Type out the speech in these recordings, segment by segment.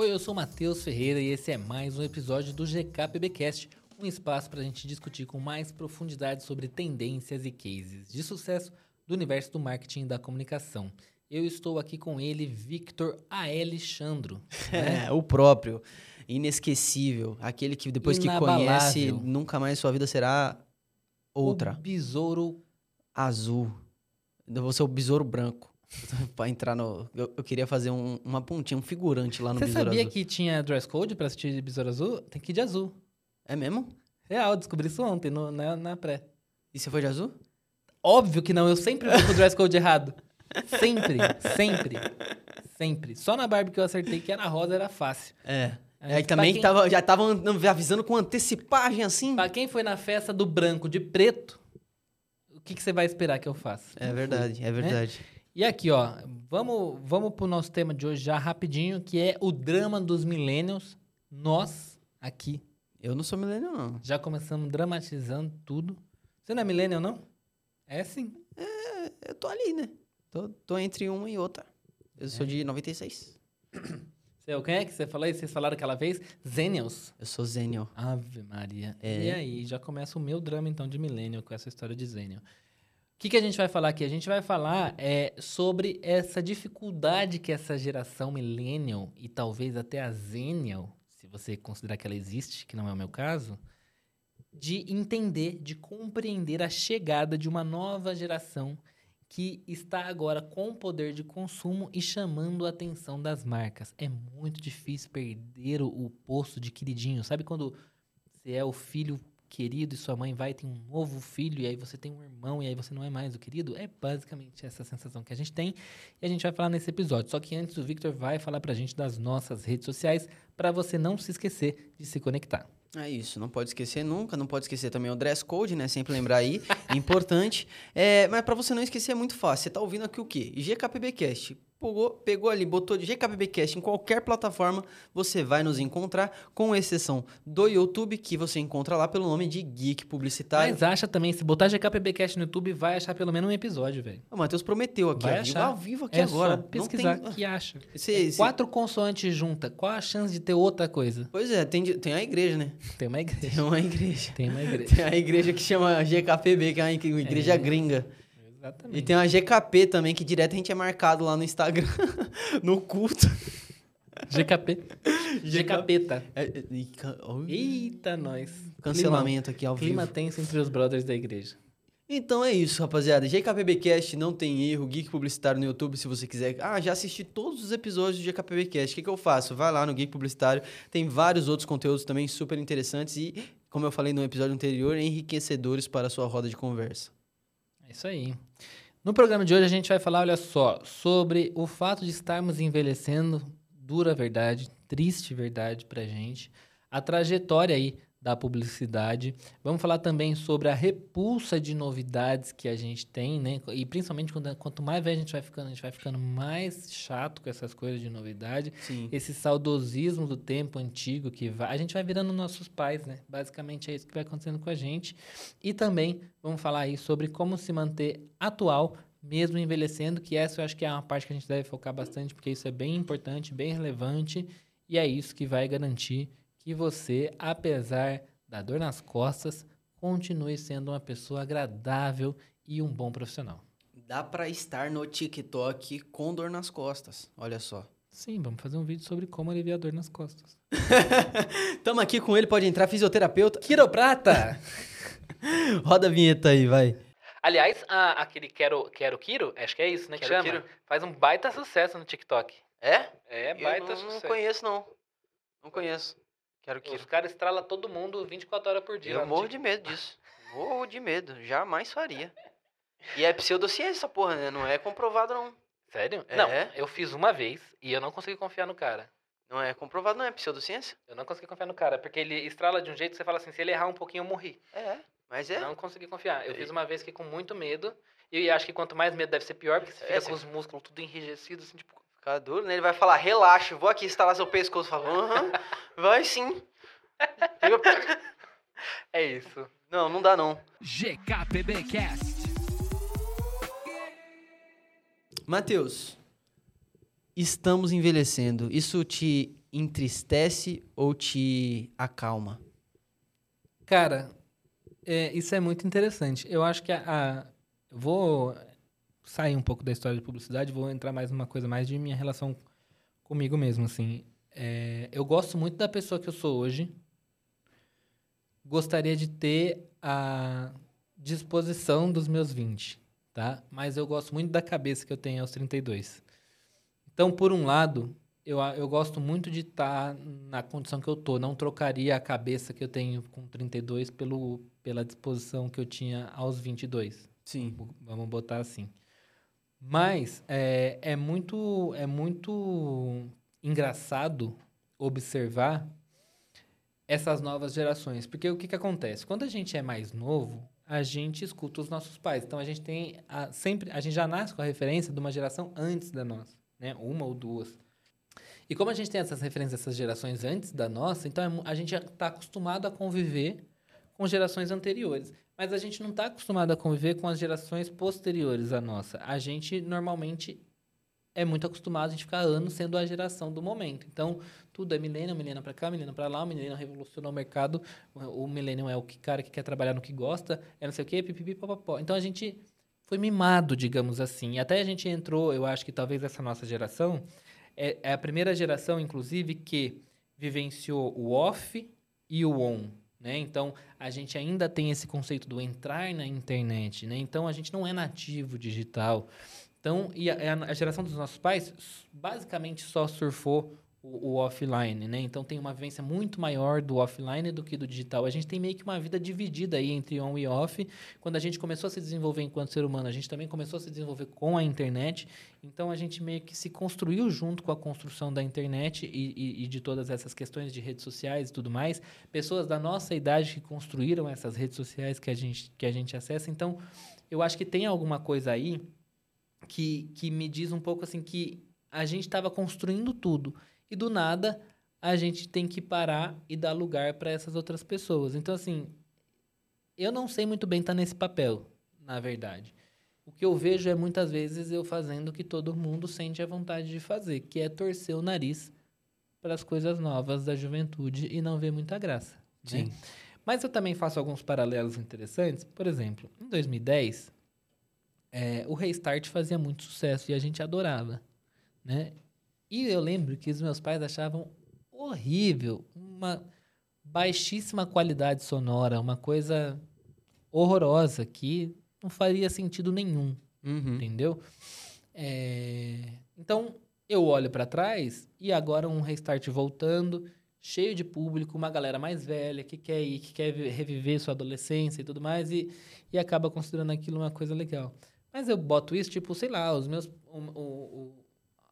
Oi, eu sou Matheus Ferreira e esse é mais um episódio do GKPBcast, um espaço para a gente discutir com mais profundidade sobre tendências e cases de sucesso do universo do marketing e da comunicação. Eu estou aqui com ele, Victor Alexandro. Né? É, o próprio. Inesquecível. Aquele que depois Inabalável. que conhece, nunca mais sua vida será outra. O besouro azul. Eu vou ser o besouro branco. pra entrar no. Eu, eu queria fazer um, uma pontinha, um figurante lá no Você Besouro sabia Azul. que tinha dress code pra assistir Besouro Azul? Tem que ir de azul. É mesmo? Real, descobri isso ontem no, na, na pré. E você foi de azul? Óbvio que não, eu sempre vou com o dress code errado. Sempre, sempre, sempre. Só na Barbie que eu acertei que era rosa, era fácil. É. É, também quem... tava, já tava avisando com antecipagem assim. Pra quem foi na festa do branco de preto, o que, que você vai esperar que eu faça? É verdade, é verdade. Né? E aqui, ó, vamos, vamos pro nosso tema de hoje já rapidinho, que é o drama dos millennials. Nós, aqui. Eu não sou millennial, não. Já começamos dramatizando tudo. Você não é millennial, não? É sim. É, eu tô ali, né? Tô, tô entre uma e outra. Eu é. sou de 96. Você, quem é que você falou aí? Vocês falaram aquela vez? Zenials. Eu sou Zenial. Ave Maria. É. E aí, já começa o meu drama, então, de millennial com essa história de Zenial que, que a gente vai falar aqui? A gente vai falar é, sobre essa dificuldade que essa geração millennial e talvez até a zennial, se você considerar que ela existe, que não é o meu caso, de entender, de compreender a chegada de uma nova geração que está agora com poder de consumo e chamando a atenção das marcas. É muito difícil perder o, o posto de queridinho. Sabe quando você é o filho querido e sua mãe vai ter um novo filho e aí você tem um irmão e aí você não é mais o querido, é basicamente essa sensação que a gente tem e a gente vai falar nesse episódio. Só que antes o Victor vai falar pra gente das nossas redes sociais para você não se esquecer de se conectar. É isso, não pode esquecer nunca, não pode esquecer também o dress code, né? Sempre lembrar aí, importante. É, mas para você não esquecer é muito fácil. Você tá ouvindo aqui o quê? GKPBcast pegou, pegou ali, botou de GKBBcast em qualquer plataforma, você vai nos encontrar, com exceção do YouTube, que você encontra lá pelo nome de Geek Publicitário. Mas acha também, se botar GKBBcast no YouTube, vai achar pelo menos um episódio, velho. O Matheus prometeu aqui, vai ao, achar. ao vivo aqui é agora. Só pesquisar tem... que acha. Esse, Quatro consoantes juntas, qual a chance de ter outra coisa? Pois é, tem, tem a igreja, né? Tem uma igreja. Tem uma igreja. Tem uma igreja. Tem a igreja que chama GKPB, que é uma igreja é. gringa. Exatamente. E tem uma GKP também, que direto a gente é marcado lá no Instagram, no culto. GKP. GKPeta. É, é, Eita, nós. Cancelamento clima, aqui ao clima vivo. Clima tenso entre os brothers da igreja. Então é isso, rapaziada. GKPBcast não tem erro. Geek Publicitário no YouTube, se você quiser. Ah, já assisti todos os episódios do GKPBcast. O que, que eu faço? Vai lá no Geek Publicitário. Tem vários outros conteúdos também super interessantes e, como eu falei no episódio anterior, enriquecedores para a sua roda de conversa. Isso aí. No programa de hoje a gente vai falar, olha só, sobre o fato de estarmos envelhecendo, dura verdade, triste verdade pra gente, a trajetória aí da publicidade. Vamos falar também sobre a repulsa de novidades que a gente tem, né? E principalmente quando, quanto mais velho a gente vai ficando, a gente vai ficando mais chato com essas coisas de novidade. Sim. Esse saudosismo do tempo antigo que vai, a gente vai virando nossos pais, né? Basicamente é isso que vai acontecendo com a gente. E também vamos falar aí sobre como se manter atual mesmo envelhecendo, que essa eu acho que é uma parte que a gente deve focar bastante, porque isso é bem importante, bem relevante, e é isso que vai garantir que você, apesar da dor nas costas, continue sendo uma pessoa agradável e um bom profissional. Dá para estar no TikTok com dor nas costas, olha só. Sim, vamos fazer um vídeo sobre como aliviar dor nas costas. Tamo aqui com ele, pode entrar, fisioterapeuta. Quiroprata! Roda a vinheta aí, vai. Aliás, a, aquele Quero, Quero Kiro, acho que é isso, né? Que chama. Kiro. Faz um baita sucesso no TikTok. É? É, baita Eu não, sucesso. Não conheço, não. Não conheço. Quero que. Os caras estralam todo mundo 24 horas por dia. Eu morro de medo disso. Morro de medo. Jamais faria. E é pseudociência essa porra, né? Não é comprovado, não. Sério? É. Não, eu fiz uma vez e eu não consegui confiar no cara. Não é comprovado, não é pseudociência? Eu não consegui confiar no cara, porque ele estrala de um jeito que você fala assim, se ele errar um pouquinho, eu morri. É, mas é. Não consegui confiar. Eu fiz uma vez que com muito medo, e acho que quanto mais medo deve ser pior, porque você fica É, com os músculos tudo enrijecidos, assim, tipo... Ficar duro, né? Ele vai falar, relaxa, vou aqui instalar seu pescoço. Fala, aham, vai sim. É isso. Não, não dá não. GKPBcast. Matheus, estamos envelhecendo. Isso te entristece ou te acalma? Cara, é, isso é muito interessante. Eu acho que a, a, vou sair um pouco da história de publicidade, vou entrar mais numa coisa mais de minha relação comigo mesmo, assim. É, eu gosto muito da pessoa que eu sou hoje. Gostaria de ter a disposição dos meus 20, tá? Mas eu gosto muito da cabeça que eu tenho aos 32. Então, por um lado, eu, eu gosto muito de estar tá na condição que eu tô. Não trocaria a cabeça que eu tenho com 32 pelo, pela disposição que eu tinha aos 22. Sim. Vamos botar assim. Mas é, é, muito, é muito engraçado observar essas novas gerações. Porque o que, que acontece? Quando a gente é mais novo, a gente escuta os nossos pais. Então a gente tem a, sempre a gente já nasce com a referência de uma geração antes da nossa, né? Uma ou duas. E como a gente tem essas referências dessas gerações antes da nossa, então é a gente já está acostumado a conviver com gerações anteriores. Mas a gente não está acostumado a conviver com as gerações posteriores à nossa. A gente normalmente é muito acostumado a gente ficar anos sendo a geração do momento. Então, tudo é milênio, milênio para cá, milênio para lá, o milênio revolucionou o mercado, o milênio é o que, cara que quer trabalhar no que gosta, é não sei o quê, pipipi, papapó. Então, a gente foi mimado, digamos assim. Até a gente entrou, eu acho que talvez essa nossa geração, é, é a primeira geração, inclusive, que vivenciou o off e o on. Né? Então, a gente ainda tem esse conceito do entrar na internet. Né? Então, a gente não é nativo digital. Então, e a, a geração dos nossos pais basicamente só surfou o, o, offline, né? Então tem uma vivência muito maior do offline do que do digital. A gente tem meio que uma vida dividida aí entre on e off. Quando a gente começou a se desenvolver enquanto ser humano, a gente também começou a se desenvolver com a internet. Então a gente meio que se construiu junto com a construção da internet e, e, e de todas essas questões de redes sociais e tudo mais. Pessoas da nossa idade que construíram essas redes sociais que a gente, que a gente acessa. Então eu acho que tem alguma coisa aí que, que me diz um pouco assim que a gente estava construindo tudo e do nada a gente tem que parar e dar lugar para essas outras pessoas. Então, assim, eu não sei muito bem estar tá nesse papel, na verdade. O que eu vejo é muitas vezes eu fazendo o que todo mundo sente a vontade de fazer, que é torcer o nariz para as coisas novas da juventude e não ver muita graça. Né? Sim. Né? Mas eu também faço alguns paralelos interessantes. Por exemplo, em 2010, é, o Restart fazia muito sucesso e a gente adorava. Né? E eu lembro que os meus pais achavam horrível, uma baixíssima qualidade sonora, uma coisa horrorosa que não faria sentido nenhum, uhum. entendeu? É... Então eu olho para trás e agora um restart voltando, cheio de público, uma galera mais velha que quer ir, que quer reviver sua adolescência e tudo mais e, e acaba considerando aquilo uma coisa legal. Mas eu boto isso, tipo, sei lá, os meus. O, o,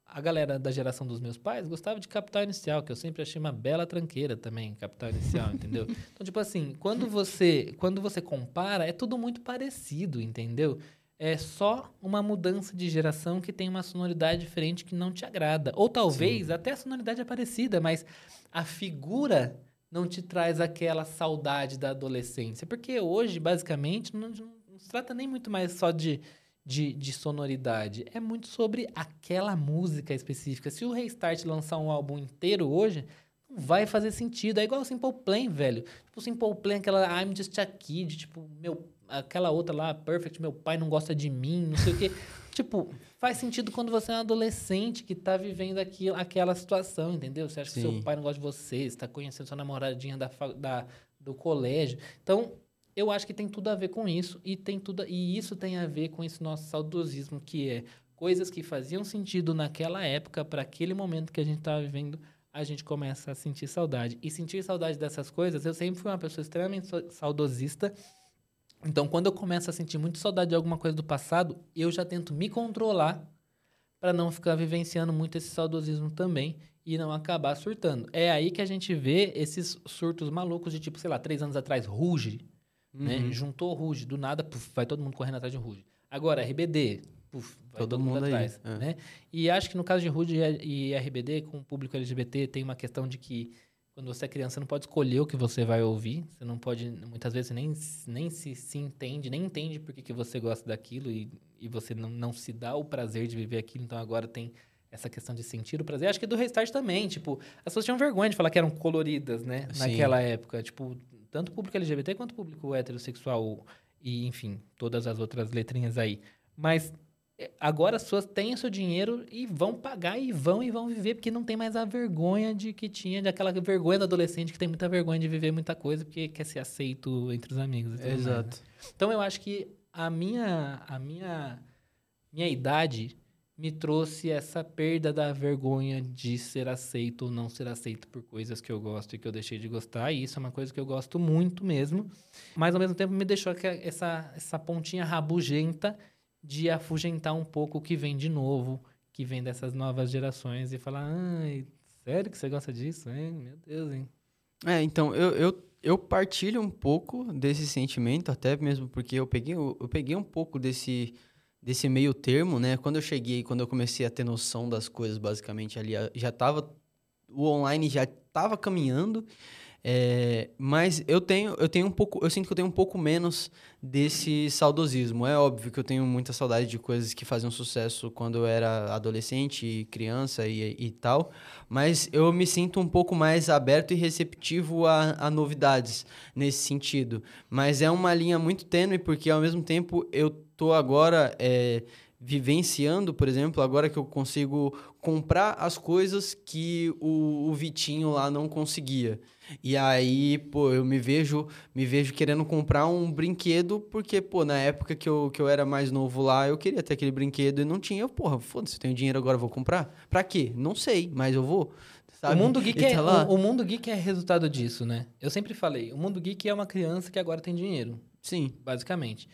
a galera da geração dos meus pais gostava de Capital Inicial, que eu sempre achei uma bela tranqueira também, Capital Inicial, entendeu? Então, tipo assim, quando você, quando você compara, é tudo muito parecido, entendeu? É só uma mudança de geração que tem uma sonoridade diferente que não te agrada. Ou talvez Sim. até a sonoridade é parecida, mas a figura não te traz aquela saudade da adolescência. Porque hoje, basicamente, não, não se trata nem muito mais só de de, de sonoridade. É muito sobre aquela música específica. Se o Restart lançar um álbum inteiro hoje, não vai fazer sentido. É igual o Simple Plan, velho. Tipo, o Simple Plan, aquela I'm Just a Kid, tipo, meu, aquela outra lá, Perfect, meu pai não gosta de mim, não sei o quê. tipo, faz sentido quando você é um adolescente que tá vivendo aquilo, aquela situação, entendeu? Você acha Sim. que seu pai não gosta de você, você tá conhecendo sua namoradinha da, da, do colégio. Então, eu acho que tem tudo a ver com isso e tem tudo e isso tem a ver com esse nosso saudosismo que é coisas que faziam sentido naquela época para aquele momento que a gente estava vivendo a gente começa a sentir saudade. E sentir saudade dessas coisas eu sempre fui uma pessoa extremamente saudosista. Então quando eu começo a sentir muito saudade de alguma coisa do passado eu já tento me controlar para não ficar vivenciando muito esse saudosismo também e não acabar surtando. É aí que a gente vê esses surtos malucos de tipo sei lá três anos atrás ruge né? Uhum. Juntou o Ruge, do nada, puf, vai todo mundo correndo atrás de Ruge. Agora, RBD, puf, vai todo, todo mundo, mundo atrás. É. Né? E acho que no caso de Ruge e RBD, com o público LGBT, tem uma questão de que quando você é criança, você não pode escolher o que você vai ouvir. Você não pode, muitas vezes, nem, nem se, se entende, nem entende por que, que você gosta daquilo e, e você não, não se dá o prazer de viver aquilo. Então, agora tem essa questão de sentir o prazer. Acho que do Restart também, tipo, as pessoas tinham vergonha de falar que eram coloridas, né? Sim. Naquela época. Tipo, tanto público LGBT quanto público heterossexual e, enfim, todas as outras letrinhas aí. Mas é, agora as pessoas têm o seu dinheiro e vão pagar e vão e vão viver, porque não tem mais a vergonha de que tinha, de aquela vergonha do adolescente que tem muita vergonha de viver muita coisa, porque quer ser aceito entre os amigos. e tudo mais, né? Exato. Então eu acho que a minha a minha minha idade me trouxe essa perda da vergonha de ser aceito ou não ser aceito por coisas que eu gosto e que eu deixei de gostar, e isso é uma coisa que eu gosto muito mesmo, mas ao mesmo tempo me deixou essa essa pontinha rabugenta de afugentar um pouco o que vem de novo, que vem dessas novas gerações e falar: "Ai, sério que você gosta disso, hein? Meu Deus, hein?" É, então, eu, eu, eu partilho um pouco desse sentimento, até mesmo porque eu peguei, eu peguei um pouco desse, desse meio termo, né? Quando eu cheguei, quando eu comecei a ter noção das coisas, basicamente, ali, já tava... O online já estava caminhando, é, mas eu tenho, eu tenho um pouco... Eu sinto que eu tenho um pouco menos desse saudosismo. É óbvio que eu tenho muita saudade de coisas que faziam sucesso quando eu era adolescente, e criança e, e tal, mas eu me sinto um pouco mais aberto e receptivo a, a novidades nesse sentido. Mas é uma linha muito tênue, porque ao mesmo tempo eu tô agora é, vivenciando, por exemplo, agora que eu consigo comprar as coisas que o, o Vitinho lá não conseguia. E aí, pô, eu me vejo, me vejo querendo comprar um brinquedo, porque, pô, na época que eu, que eu era mais novo lá, eu queria ter aquele brinquedo e não tinha. Eu, porra, foda-se, eu tenho dinheiro agora, vou comprar? Pra quê? Não sei, mas eu vou. sabe? O mundo, geek é, tá o, o mundo geek é resultado disso, né? Eu sempre falei, o mundo geek é uma criança que agora tem dinheiro, Sim. basicamente.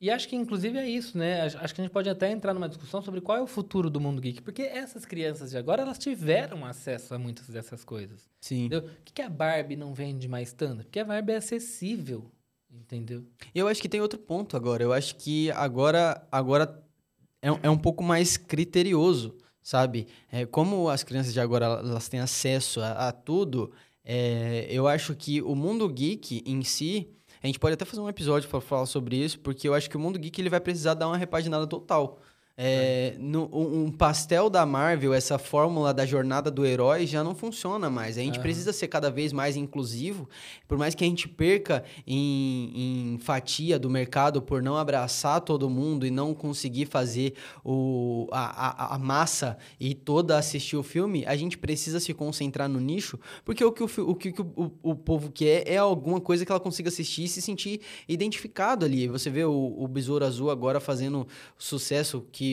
E acho que, inclusive, é isso, né? Acho que a gente pode até entrar numa discussão sobre qual é o futuro do mundo geek. Porque essas crianças de agora, elas tiveram acesso a muitas dessas coisas. Sim. Entendeu? Por que, que a Barbie não vende mais tanto? Porque a Barbie é acessível, entendeu? Eu acho que tem outro ponto agora. Eu acho que agora, agora é, um- é um pouco mais criterioso, sabe? É, como as crianças de agora elas têm acesso a, a tudo, é, eu acho que o mundo geek em si, a gente pode até fazer um episódio para falar sobre isso, porque eu acho que o mundo geek ele vai precisar dar uma repaginada total. É, no- um, pastel da Marvel, essa fórmula da jornada do herói já não funciona mais. A gente Aham. precisa ser cada vez mais inclusivo, por mais que a gente perca em, em fatia do mercado por não abraçar todo mundo e não conseguir fazer o, a, a, a massa e toda assistir o filme, a gente precisa se concentrar no nicho, porque o que o, o, que o, o povo quer é alguma coisa que ela consiga assistir e se sentir identificado ali. Você vê o, o Besouro Azul agora fazendo sucesso que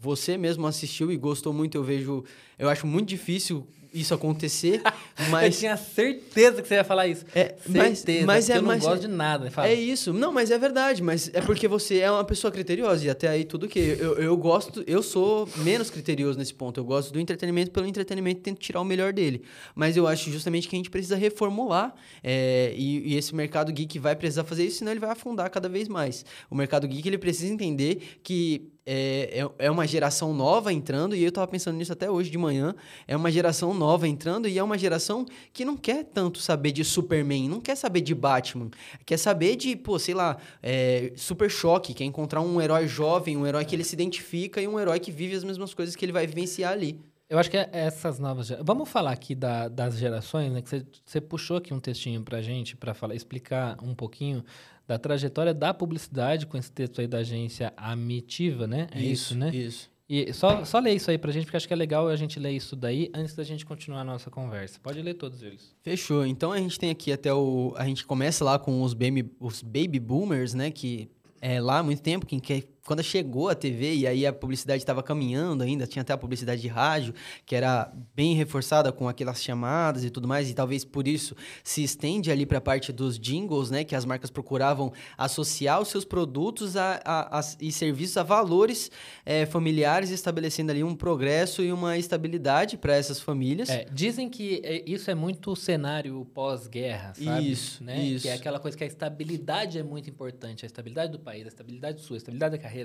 você mesmo assistiu e gostou muito, eu vejo... Eu acho muito difícil isso acontecer, Eu mas... tinha certeza que você ia falar isso. É, mas- certeza. mas porque é- eu não mas gosto é- de nada. Fala. É isso. Não, mas é verdade. Mas é porque você é uma pessoa criteriosa. E até aí tudo que. Eu, eu gosto. Eu sou menos criterioso nesse ponto. Eu gosto do entretenimento pelo entretenimento e tento tirar o melhor dele. Mas eu acho justamente que a gente precisa reformular. é, e, e esse mercado geek vai precisar fazer isso, senão ele vai afundar cada vez mais. O mercado geek ele precisa entender que. É, é, é uma geração nova entrando, e eu tava pensando nisso até hoje de manhã. É uma geração nova entrando, e é uma geração que não quer tanto saber de Superman, não quer saber de Batman, quer saber de, pô, sei lá, é, Super Choque, quer encontrar um herói jovem, um herói que ele se identifica e um herói que vive as mesmas coisas que ele vai vivenciar ali. Eu acho que é essas novas gerações. Vamos falar aqui da- das gerações, né? Que você, puxou aqui um textinho pra gente para explicar um pouquinho da trajetória da publicidade com esse texto aí da agência Amitiva, né? É isso, né? Isso. E só, só ler isso aí pra gente, porque acho que é legal a gente ler isso daí antes da gente continuar a nossa conversa. Pode ler todos eles. Fechou. Então a gente tem aqui até o. A gente começa lá com os baby, os baby boomers, né? Que é lá há muito tempo, quem quer. Quando chegou a TV e aí a publicidade estava caminhando ainda, tinha até a publicidade de rádio, que era bem reforçada com aquelas chamadas e tudo mais, e talvez por isso se estende ali para a parte dos jingles, né? Que as marcas procuravam associar os seus produtos a, a- a- e serviços a valores eh, familiares, estabelecendo ali um progresso e uma estabilidade para essas famílias. É, dizem que é- isso é muito cenário pós-guerra, sabe? Isso, né? isso. Que é aquela coisa que a estabilidade é muito importante, a estabilidade do país, a estabilidade sua, a estabilidade da carreira.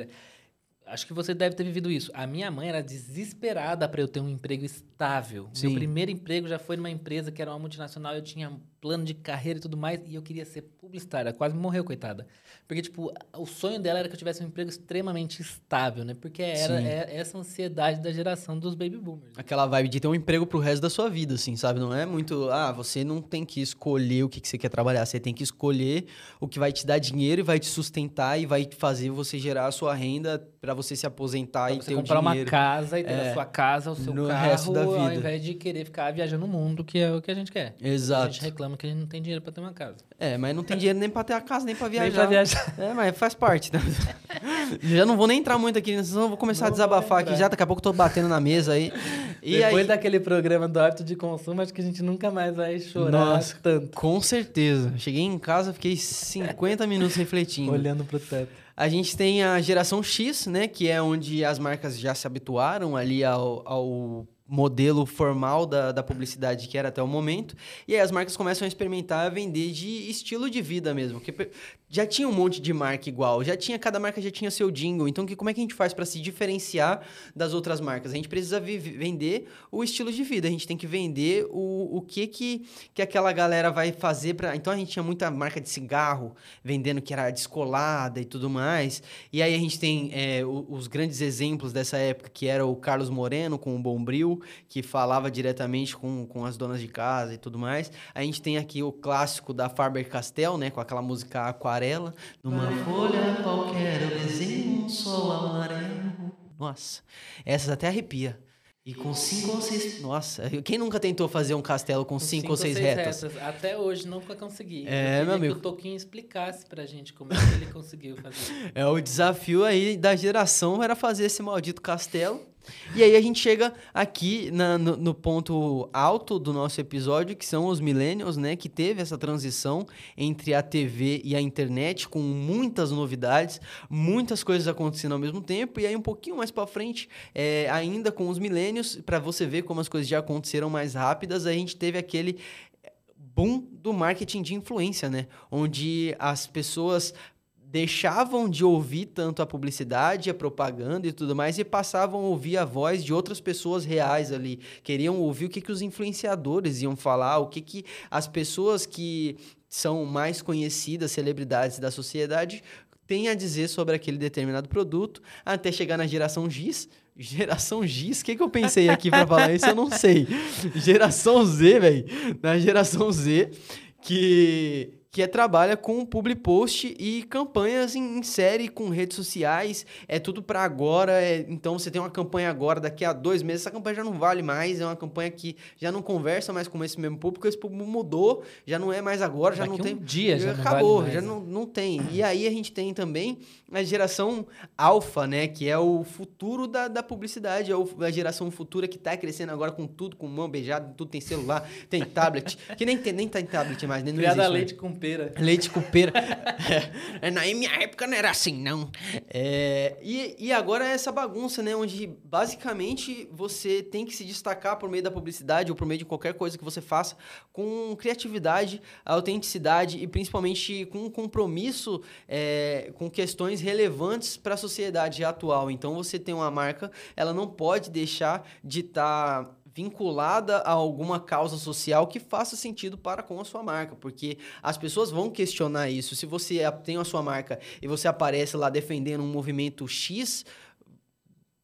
Acho que você deve ter vivido isso. A minha mãe era desesperada para eu ter um emprego estável. Sim. Meu primeiro emprego já foi numa empresa que era uma multinacional, eu tinha plano de carreira e tudo mais, e eu queria ser publicitária. Quase morreu, coitada. Porque, tipo, o sonho dela era que eu tivesse um emprego extremamente estável, né? Porque era é, essa ansiedade da geração dos baby boomers. Aquela vibe de ter um emprego pro resto da sua vida, assim, sabe? Não é muito. Ah, você não tem que escolher o que, que você quer trabalhar. Você tem que escolher o que vai te dar dinheiro e vai te sustentar e vai fazer você gerar a sua renda para você se aposentar pra e você ter comprar dinheiro. uma casa e ter É. a sua casa, o seu No carro, resto da ao vida. invés de querer ficar viajando o mundo, que é o que a gente quer. A Exato. gente reclama que a gente não tem dinheiro pra ter uma casa. É, mas não tem dinheiro nem pra ter a casa, nem pra viajar. Nem viajar. É, mas faz parte. Né? já não vou nem entrar muito aqui, senão vou começar a Não desabafar vou aqui já. Daqui a pouco eu tô batendo na mesa aí. E Depois aí, daquele programa do hábito de consumo, acho que a gente nunca mais vai chorar Nossa, tanto. com certeza. Cheguei em casa, fiquei 50 minutos refletindo. Olhando pro teto. A gente tem a geração X, né? Que é onde as marcas já se habituaram ali ao, ao modelo formal da, da publicidade que era até o momento. E aí as marcas começam a experimentar a vender de estilo de vida mesmo. Pe- já tinha um monte de marca igual, já tinha, cada marca já tinha seu jingle. Então, que, como é que a gente faz para se diferenciar das outras marcas? A gente precisa vender o estilo de vida, a gente tem que vender o, o que, que que aquela galera vai fazer para. Então a gente tinha muita marca de cigarro vendendo que era descolada e tudo mais. E aí a gente tem é, os grandes exemplos dessa época, que era o Carlos Moreno com o Bombril, que falava diretamente com, com as donas de casa e tudo mais. A gente tem aqui o clássico da Faber Castell, né, com aquela música Aquarela. Numa folha qualquer eu desenho um sol amarelo. Nossa, essas até arrepia. E com cinco ou seis. Nossa, quem nunca tentou fazer um castelo com, cinco, ou seis, retas? Até hoje nunca consegui. É, Eu meu amigo. que o Toquinho explicasse pra gente como é que ele conseguiu fazer. É o desafio aí da geração era fazer esse maldito castelo. E aí a gente chega aqui na- no, no ponto alto do nosso episódio, que são os millennials, né? Que teve essa transição entre a TV e a internet, com muitas novidades, muitas coisas acontecendo ao mesmo tempo. E aí um pouquinho mais pra frente, é, ainda com os millennials, para você ver como as coisas já aconteceram mais rápidas, a gente teve aquele boom do marketing de influência, né? Onde as pessoas deixavam de ouvir tanto a publicidade, a propaganda e tudo mais e passavam a ouvir a voz de outras pessoas reais ali. Queriam ouvir o que, que os influenciadores iam falar, o que, que as pessoas que são mais conhecidas, celebridades da sociedade, têm a dizer sobre aquele determinado produto, até chegar na geração Giz. Geração Giz? O que, que eu pensei aqui para falar isso? Eu não sei. Geração Z, velho. Na geração Z, que que é, trabalha com public post e campanhas em, em série com redes sociais. É tudo para agora. é- então você tem uma campanha agora, daqui a dois meses, essa campanha já não vale mais. É uma campanha que já não conversa mais com esse mesmo público. Esse público mudou, já não é mais agora, já Daqui não um tem. dia já não acabou, vale já né? não, não tem. E aí a gente tem também a geração alfa, né? Que é o futuro da, da publicidade, é o- a geração futura que tá crescendo agora com tudo, com mão beijada, tudo tem celular, tem tablet, que nem tem, nem tem tablet mais, nem Criada existe leite com pera. Leite com pera. É, na minha época não era assim, não. É, e, e agora é essa bagunça, né? Onde basicamente você tem que se destacar por meio da publicidade ou por meio de qualquer coisa que você faça com criatividade, autenticidade e principalmente com compromisso é, com questões relevantes para a sociedade atual. Então você tem uma marca, ela não pode deixar de estar vinculada a alguma causa social que faça sentido para com a sua marca, porque as pessoas vão questionar isso. Se você a- tem a sua marca e você aparece lá defendendo um movimento X,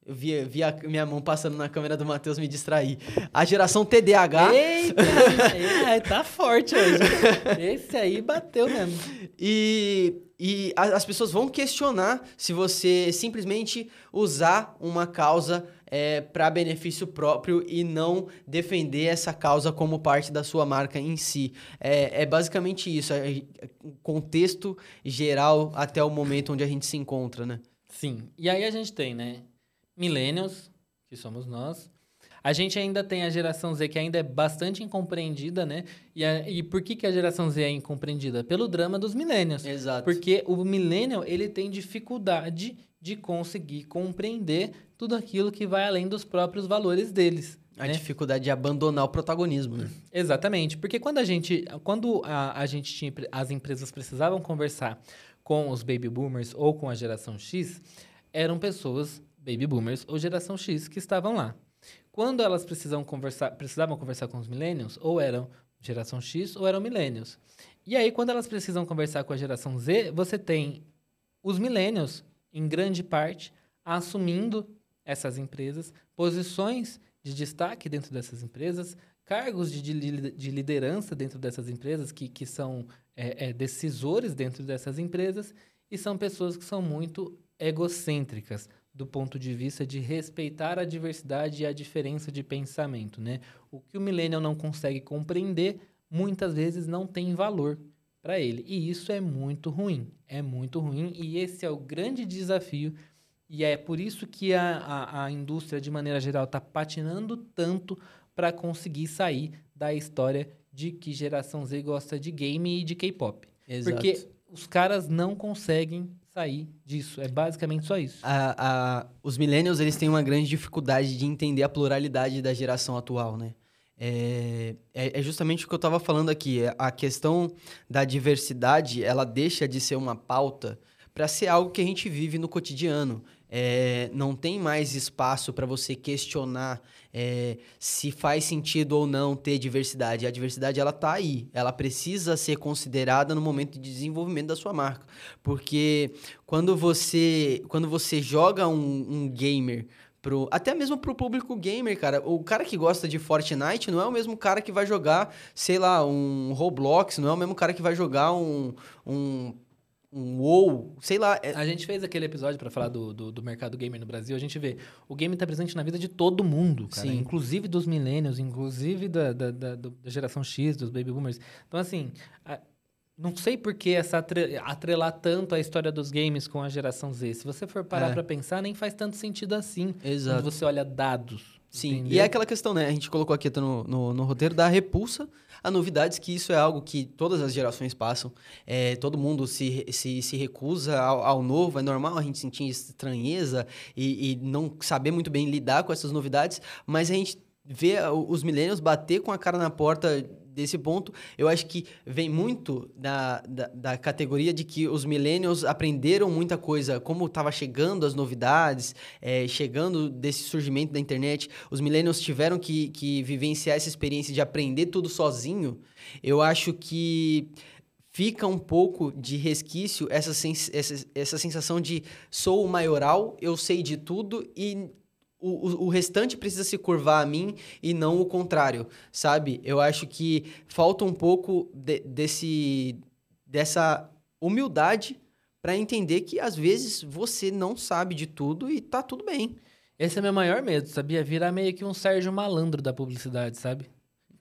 eu vi, vi a minha mão passando na câmera do Matheus me distrair. A geração TDAH Eita! é, tá forte hoje. Esse aí bateu mesmo. E, e as pessoas vão questionar se você simplesmente usar uma causa para benefício próprio e não defender essa causa como parte da sua marca em si. É, é basicamente isso, é, é contexto geral até o momento onde a gente se encontra, né? Sim. E aí a gente tem, né? Millennials, que somos nós. A gente ainda tem a geração Z, que ainda é bastante incompreendida, né? E, a- e por que, que a geração Z é incompreendida? Pelo drama dos millennials. Exato. Porque o millennial, ele tem dificuldade de conseguir compreender tudo aquilo que vai além dos próprios valores deles. A né? dificuldade de abandonar o protagonismo, né? Exatamente, porque quando a gente, quando a, a gente tinha, as empresas precisavam conversar com os baby boomers ou com a geração X, eram pessoas baby boomers ou geração X que estavam lá. Quando elas precisam conversar, precisavam conversar com os millennials, ou eram geração X ou eram millennials. E aí, quando elas precisam conversar com a geração Z, você tem os millennials, em grande parte, assumindo essas empresas, posições de destaque dentro dessas empresas, cargos de, de, de liderança dentro dessas empresas, que, que são é, é, decisores dentro dessas empresas, e são pessoas que são muito egocêntricas do ponto de vista de respeitar a diversidade e a diferença de pensamento, né? O que o millennial não consegue compreender, muitas vezes não tem valor para ele. E isso é muito ruim, é muito ruim e esse é o grande desafio e é por isso que a, a, a indústria, de maneira geral, está patinando tanto para conseguir sair da história de que geração Z gosta de game e de K-pop. Porque os caras não conseguem sair disso. É basicamente só isso. A, a, os millennials, eles têm uma grande dificuldade de entender a pluralidade da geração atual, né? É, é, é justamente o que eu estava falando aqui. É, a questão da diversidade, ela deixa de ser uma pauta para ser algo que a gente vive no cotidiano. É, não tem mais espaço para você questionar é, se faz sentido ou não ter diversidade. A diversidade ela tá aí, ela precisa ser considerada no momento de desenvolvimento da sua marca, porque quando você quando você joga um, um gamer Pro, até mesmo pro público gamer, cara. O cara que gosta de Fortnite não é o mesmo cara que vai jogar, sei lá, um Roblox, não é o mesmo cara que vai jogar um, um um WoW, sei lá. É... A gente fez aquele episódio para falar do, do, do, mercado gamer no Brasil. A gente vê, o game tá presente na vida de todo mundo, cara. Sim. Inclusive dos millennials, inclusive da, da, da, da, geração X, dos baby boomers. Então, assim, a, não sei por que essa atre, atrelar tanto a história dos games com a geração Z. Se você for parar é. para pensar, nem faz tanto sentido assim. Exato. Quando você olha dados. Sim, entendeu? e é aquela questão, né? A gente colocou aqui no, no, no, roteiro da repulsa a novidades, que isso é algo que todas as gerações passam. É, todo mundo se, se, se recusa ao, ao, novo, é normal a gente sentir estranheza e, e não saber muito bem lidar com essas novidades, mas a gente vê os millennials bater com a cara na porta desse ponto, eu acho que vem muito da, da, da, categoria de que os millennials aprenderam muita coisa, como estava chegando as novidades, é, chegando desse surgimento da internet, os millennials tiveram que, que vivenciar essa experiência de aprender tudo sozinho. Eu acho que fica um pouco de resquício essa, sens essa, essa sensação de sou o maioral, eu sei de tudo e o, o, restante precisa se curvar a mim e não o contrário, sabe? Eu acho que falta um pouco de, desse, dessa humildade para entender que às vezes você não sabe de tudo e tá tudo bem. Esse é meu maior medo, sabia? Virar meio que um Sérgio Malandro da publicidade, sabe?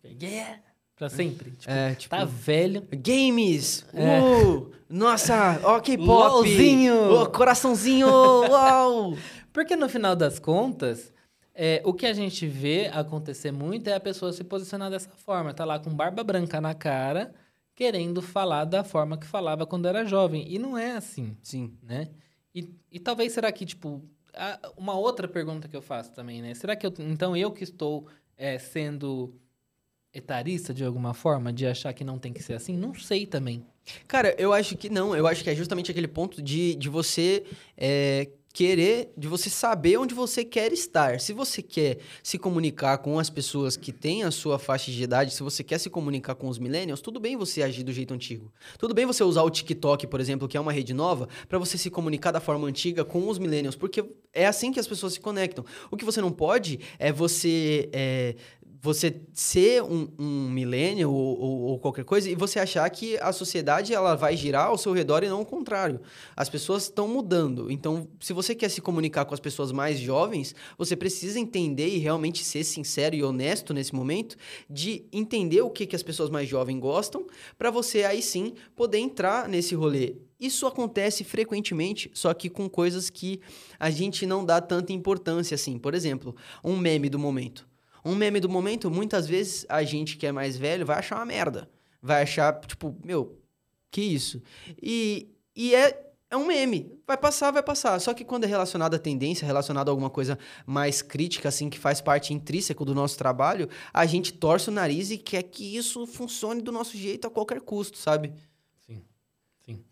Yeah! Pra sempre. Tipo, é, tipo, tá velho. Games! É. Uh, nossa, ó, K-pop! Oh, coraçãozinho! Uau! Porque no final das contas, é, o que a gente vê acontecer muito é a pessoa se posicionar dessa forma. Tá lá com barba branca na cara, querendo falar da forma que falava quando era jovem. E não é assim. Sim. Né? E, e talvez será que, tipo, uma outra pergunta que eu faço também, né? Será que eu, então eu que estou é, sendo etarista de alguma forma, de achar que não tem que ser assim? Não sei também. Cara, eu acho que não. Eu acho que é justamente aquele ponto de, de você é, querer, de você saber onde você quer estar. Se você quer se comunicar com as pessoas que têm a sua faixa de idade, se você quer se comunicar com os millennials, tudo bem você agir do jeito antigo. Tudo bem você usar o TikTok, por exemplo, que é uma rede nova, para você se comunicar da forma antiga com os millennials, porque é assim que as pessoas se conectam. O que você não pode é você é, você ser um, um milênio ou, ou, ou, qualquer coisa e você achar que a sociedade ela vai girar ao seu redor e não o contrário. As pessoas estão mudando. Então, se você quer se comunicar com as pessoas mais jovens, você precisa entender e realmente ser sincero e honesto nesse momento de entender o que, que as pessoas mais jovens gostam para você aí sim poder entrar nesse rolê. Isso acontece frequentemente, só que com coisas que a gente não dá tanta importância assim. Por exemplo, um meme do momento. Um meme do momento, muitas vezes a gente que é mais velho vai achar uma merda. Vai achar, tipo, meu, que isso? E, e é, é um meme. Vai passar, vai passar. Só que quando é relacionado à tendência, relacionado a alguma coisa mais crítica, assim, que faz parte intrínseco do nosso trabalho, a gente torce o nariz e quer que isso funcione do nosso jeito a qualquer custo, sabe? Sim, sim.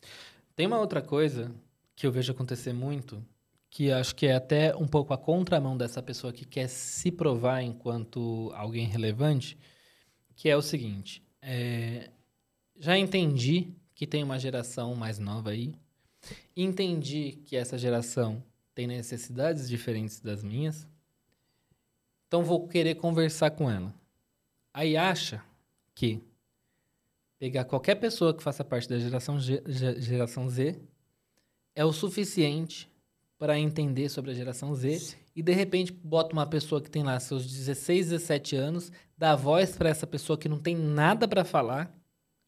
Tem uma outra coisa que eu vejo acontecer muito, que acho que é até um pouco a contramão dessa pessoa que quer se provar enquanto alguém relevante, que é o seguinte: é, já entendi que tem uma geração mais nova aí. Entendi que essa geração tem necessidades diferentes das minhas. Então vou querer conversar com ela. Aí acha que pegar qualquer pessoa que faça parte da geração, geração Z é o suficiente para entender sobre a geração Z. Sim. e de repente bota uma pessoa que tem lá seus 16, 17 anos, dá voz para essa pessoa que não tem nada para falar,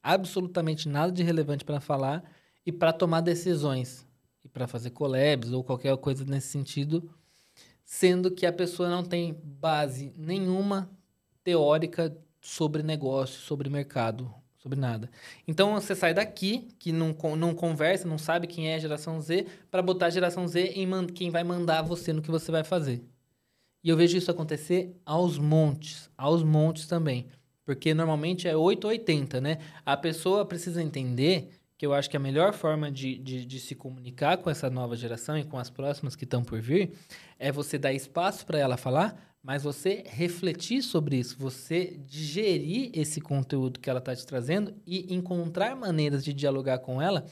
absolutamente nada de relevante para falar e para tomar decisões. E para fazer collabs ou qualquer coisa nesse sentido, sendo que a pessoa não tem base nenhuma teórica sobre negócio, sobre mercado, sobre nada. Então você sai daqui, que não, não conversa, não sabe quem é a geração Z, para botar a geração Z em quem vai mandar você no que você vai fazer. E eu vejo isso acontecer aos montes, aos montes também. Porque normalmente é 8 ou 80, né? A pessoa precisa entender que eu acho que a melhor forma de, de, de se comunicar com essa nova geração e com as próximas que estão por vir é você dar espaço para ela falar, mas você refletir sobre isso, você digerir esse conteúdo que ela está te trazendo e encontrar maneiras de dialogar com ela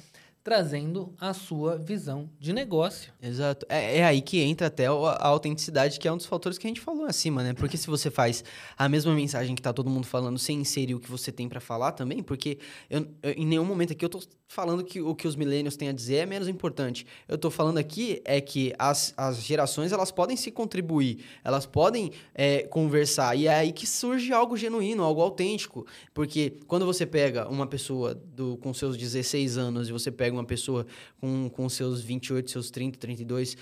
trazendo a sua visão de negócio. Exato. É, é, aí que entra até a autenticidade, que é um dos fatores que a gente falou acima, né? Porque se você faz a mesma mensagem que tá todo mundo falando sem inserir o que você tem para falar também, porque eu, eu, em nenhum momento aqui eu tô falando que o que os millennials têm a dizer é menos importante. Eu tô falando aqui é que as, as gerações, elas podem se contribuir, elas podem é, conversar, e é aí que surge algo genuíno, algo autêntico. Porque quando você pega uma pessoa do, com seus 16 anos e você pega pega uma pessoa com, com seus 28, seus 30, 32,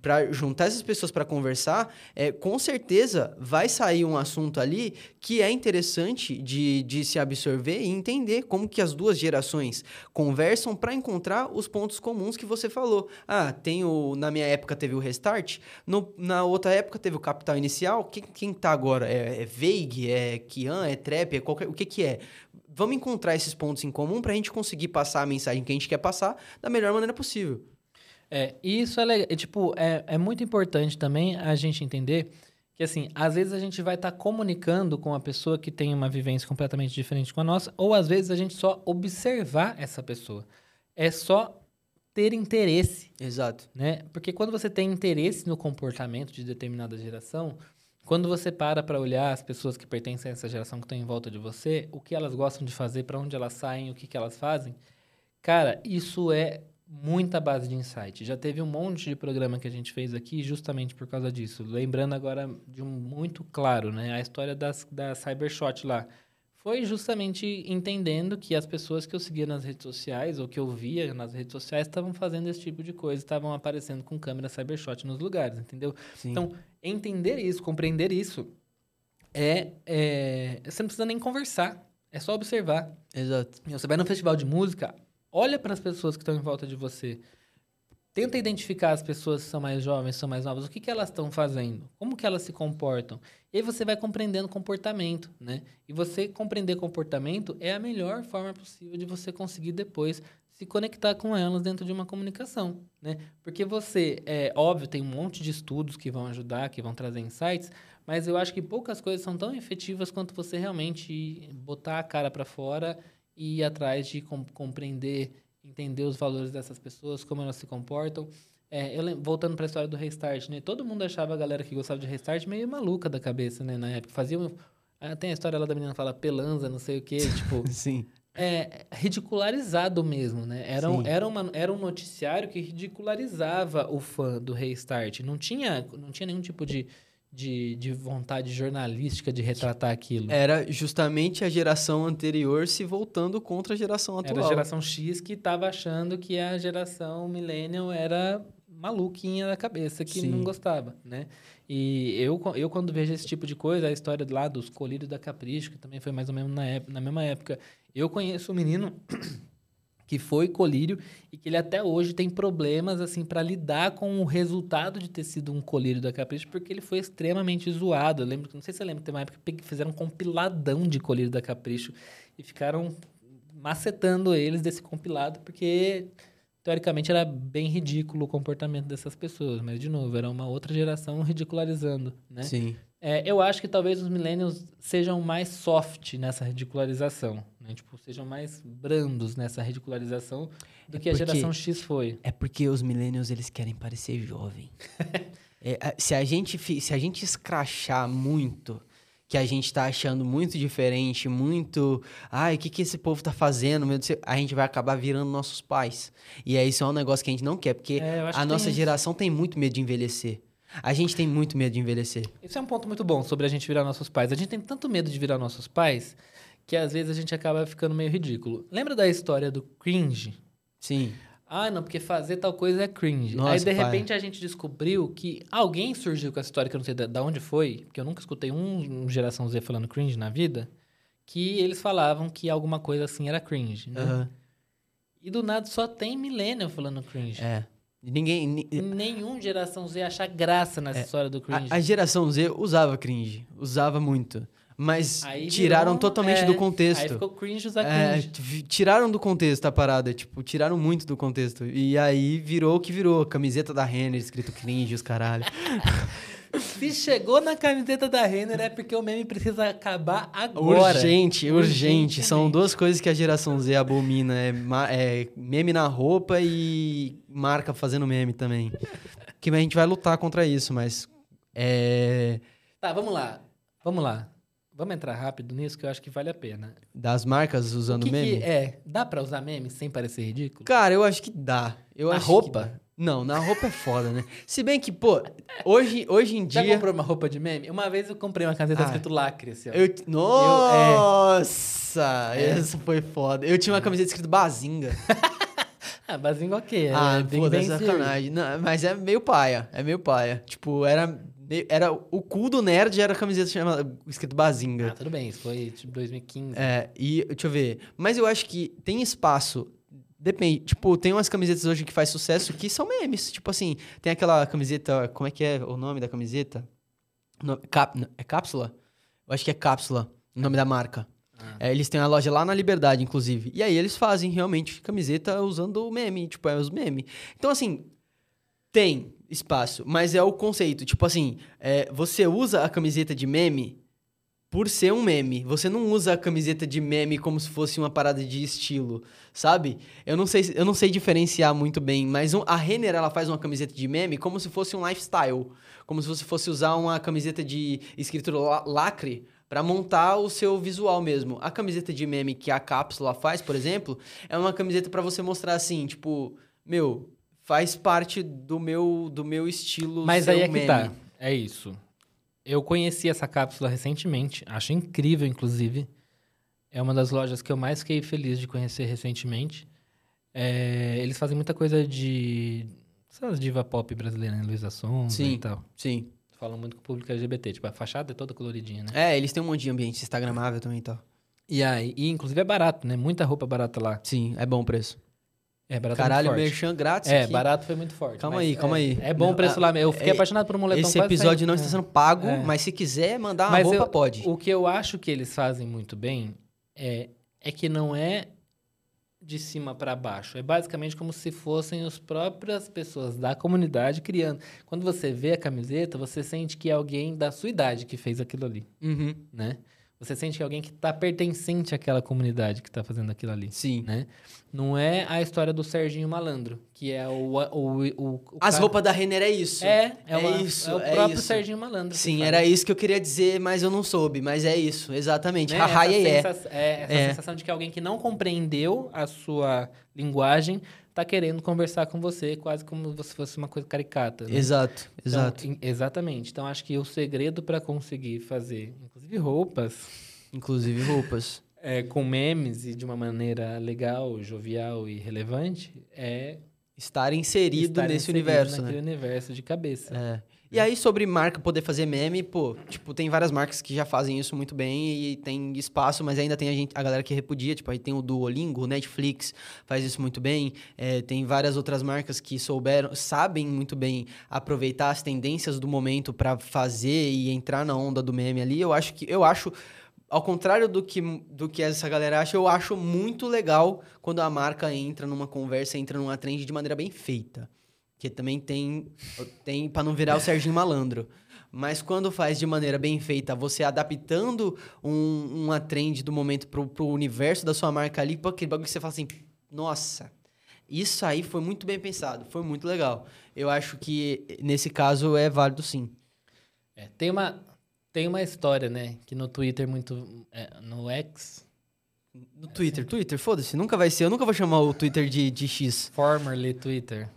para juntar essas pessoas para conversar, é, com certeza vai sair um assunto ali que é interessante de, de se absorver e entender como que as duas gerações conversam para encontrar os pontos comuns que você falou. Ah, tem o, na minha época teve o Restart, no, na outra época teve o Capital Inicial, quem, quem tá agora? É, é Veig, é Kian, é Trap, é qualquer, o que que é? Vamos encontrar esses pontos em comum para a gente conseguir passar a mensagem que a gente quer passar da melhor maneira possível. É, isso é, legal, é, tipo, é, é muito importante também a gente entender que, assim, às vezes a gente vai estar tá comunicando com uma pessoa que tem uma vivência completamente diferente com a nossa, ou às vezes a gente só observar essa pessoa. É só ter interesse. Exato. Né? Porque quando você tem interesse no comportamento de determinada geração, quando você para para olhar as pessoas que pertencem a essa geração que estão em volta de você, o que elas gostam de fazer, para onde elas saem, o que, que elas fazem, cara, isso é muita base de insight. Já teve um monte de programa que a gente fez aqui justamente por causa disso. Lembrando agora de um muito claro, né? A história das, da Cybershot lá foi justamente entendendo que as pessoas que eu seguia nas redes sociais, ou que eu via nas redes sociais, estavam fazendo esse tipo de coisa, estavam aparecendo com câmera cybershot nos lugares, entendeu? Sim. Então, entender isso, compreender isso, é, é, Você não precisa nem conversar, é só observar. Exato. Você vai no festival de música, olha para as pessoas que estão em volta de você. Tenta identificar as pessoas que são mais jovens, são mais novas, o que, que elas estão fazendo, como que elas se comportam. E aí você vai compreendendo comportamento, né? E você compreender comportamento é a melhor forma possível de você conseguir depois se conectar com elas dentro de uma comunicação, né? Porque você, é óbvio, tem um monte de estudos que vão ajudar, que vão trazer insights, mas eu acho que poucas coisas são tão efetivas quanto você realmente botar a cara para fora e ir atrás de com compreender entender os valores dessas pessoas, como elas se comportam. É, eu, voltando para a história do restart, né? Todo mundo achava a galera que gostava de restart meio maluca da cabeça, né? Na época. Faziam. Ah, tem a história lá da menina que fala pelanza, não sei o quê, tipo. Sim. É, ridicularizado mesmo, né? Era, um, era, uma, era um noticiário que ridicularizava o fã do restart. Não tinha, não tinha nenhum tipo de de, de vontade jornalística de retratar aquilo. Era justamente a geração anterior se voltando contra a geração atual. Era a geração X que estava achando que a geração millennial era maluquinha da cabeça, que Sim. não gostava, né? E eu, eu, quando vejo esse tipo de coisa, a história lá dos colírios da Capricho, que também foi mais ou menos na, época, na mesma época, eu conheço um menino que foi colírio e que ele até hoje tem problemas assim para lidar com o resultado de ter sido um colírio da Capricho, porque ele foi extremamente zoado. Eu lembro, não sei se você lembra, tem uma época que fizeram um compiladão de colírio da Capricho e ficaram macetando eles desse compilado, porque teoricamente era bem ridículo o comportamento dessas pessoas, mas de novo, era uma outra geração ridicularizando, né? Sim. É, eu acho que talvez os millennials sejam mais soft nessa ridicularização. Né? Tipo, sejam mais brandos nessa ridicularização do É que a geração X foi. É porque os millennials, eles querem parecer jovem. É, se, a gente, se a gente escrachar muito, que a gente tá achando muito diferente, muito... Ai, o que, que esse povo tá fazendo? Meu Deus, do céu", a gente vai acabar virando nossos pais. E aí isso é um negócio que a gente não quer, porque É, a nossa tem isso. geração tem muito medo de envelhecer. A gente tem muito medo de envelhecer. Isso é um ponto muito bom sobre a gente virar nossos pais. A gente tem tanto medo de virar nossos pais que às vezes a gente acaba ficando meio ridículo. Lembra da história do cringe? Sim. Ah, não, porque fazer tal coisa é cringe. Nossa, Aí, de pai. repente, a gente descobriu que alguém surgiu com essa história, que eu não sei da, da onde foi, porque eu nunca escutei um, um geração Z falando cringe na vida, que eles falavam que alguma coisa assim era cringe. né? Aham. E do nada só tem millennial falando cringe. É. Ninguém... ni- Nenhum geração Z acha graça nessa história do cringe. A, a geração Z usava cringe, usava muito. Mas Aí tiraram virou- totalmente é, do contexto. Aí ficou cringe usar É, cringe. tiraram do contexto a parada, tipo, tiraram muito do contexto. E aí virou o que virou. Camiseta da Renner, escrito cringe, os caralho. Se chegou na camiseta da Renner é porque o meme precisa acabar agora. Urgente, urgente. São duas coisas que a geração Z abomina. É, é meme na roupa e marca fazendo meme também. Que a gente vai lutar contra isso, mas... É... Tá, vamos lá. Vamos lá. Vamos entrar rápido nisso que eu acho que vale a pena. Das marcas usando que que meme? é? Dá pra usar meme sem parecer ridículo? Cara, eu acho que dá. Eu Na que roupa? Não, na roupa é foda, né? Se bem que, pô, hoje, hoje em Já dia... comprou uma roupa de meme? Uma vez eu comprei uma camiseta Ah. escrito lacre, assim, ó. Eu, nossa, essa foi foda. Eu tinha uma camiseta escrito Bazinga. Ah, basinho ok. é ah, Big pô, é sacanagem. Não, mas é meio paia, é meio paia. Tipo, era, era o cu do nerd era a camiseta chamada, escrito Ah, Bazinga. tudo bem, isso foi tipo 2015. É, e deixa eu ver. Mas eu acho que tem espaço. Depende. Tipo, tem umas camisetas hoje que faz sucesso que são memes. Tipo assim, tem aquela camiseta. Como é que é o nome da camiseta? No- cap- é cápsula? Eu acho que é cápsula, o nome da marca. Ah. É, eles têm a loja lá na Liberdade, inclusive. E aí eles fazem realmente camiseta usando o meme, tipo, é os memes. Então, assim, tem espaço, mas é o conceito. Tipo assim, é, você usa a camiseta de meme por ser um meme. Você não usa a camiseta de meme como se fosse uma parada de estilo, sabe? Eu não sei, eu não sei diferenciar muito bem, mas um- a Renner ela faz uma camiseta de meme como se fosse um lifestyle, como se você fosse usar uma camiseta de escrito la- lacre pra montar o seu visual mesmo. A camiseta de meme que a cápsula faz, por exemplo, é uma camiseta pra você mostrar assim, tipo, meu, faz parte do meu do meu estilo Mas aí é que meme. tá. É isso. Eu conheci essa cápsula recentemente. Acho incrível, inclusive. É uma das lojas que eu mais fiquei feliz de conhecer recentemente. É, eles fazem muita coisa de... Essas diva pop brasileira, né? Luísa Sonza Sim. e tal. Sim. Falam muito com o público LGBT. Tipo, a fachada é toda coloridinha, né? É, eles têm um monte de ambiente instagramável também e tal. E aí, e inclusive é barato, né? Muita roupa barata lá. Sim, é bom o preço. É barato Caralho, muito forte. merchan grátis É, aqui. barato foi muito forte. Calma aí, calma é- aí. É bom o preço lá. Eu fiquei é- apaixonado por um moletom. Esse episódio saindo- não é. está sendo pago, É. mas se quiser mandar uma Mas roupa, eu- pode. O que eu acho que eles fazem muito bem é, é que não é de cima para baixo. É basicamente como se fossem as próprias pessoas da comunidade criando. Quando você vê a camiseta, você sente que é alguém da sua idade que fez aquilo ali, Uhum. né? Você sente que é alguém que está pertencente àquela comunidade que está fazendo aquilo ali, Sim. né? Não é a história do Serginho Malandro, que é o... o, o, o As cara- roupas da Renner é isso. É, é, É uma- isso, é o é próprio isso. Serginho Malandro. Sim, era isso que eu queria dizer, mas eu não soube. Mas é isso, exatamente. Né? Haha, essa é, sensa- é, essa É. sensação de que alguém que não compreendeu a sua linguagem tá querendo conversar com você, quase como se fosse uma coisa caricata. né? Exato, Então, exato. em- exatamente. Então, acho que o segredo para conseguir fazer, inclusive roupas, Inclusive roupas. é, com memes e de uma maneira legal, jovial e relevante, é Estar inserido estar nesse inserido universo, naquele né? universo de cabeça. É. E aí, sobre marca poder fazer meme, pô, tipo, tem várias marcas que já fazem isso muito bem e tem espaço, mas ainda tem a, gente, a galera que repudia, tipo, aí tem o Duolingo, o Netflix faz isso muito bem, é, tem várias outras marcas que souberam, sabem muito bem aproveitar as tendências do momento pra fazer e entrar na onda do meme ali. Eu acho que, eu acho, ao contrário do que, do que essa galera acha, eu acho muito legal quando a marca entra numa conversa, entra numa trend de maneira bem feita. Que também tem, tem para não virar o Serginho Malandro. Mas quando faz de maneira bem feita, você adaptando um, uma trend do momento pro, pro universo da sua marca ali, pô, aquele bagulho que você fala assim, nossa, isso aí foi muito bem pensado, foi muito legal. Eu acho que nesse caso é válido sim. É, tem, uma, tem uma história, né? Que no Twitter, muito. é, no X. No Twitter, Twitter, foda-se, nunca vai ser, eu nunca vou chamar o Twitter de, de X. Formerly Twitter.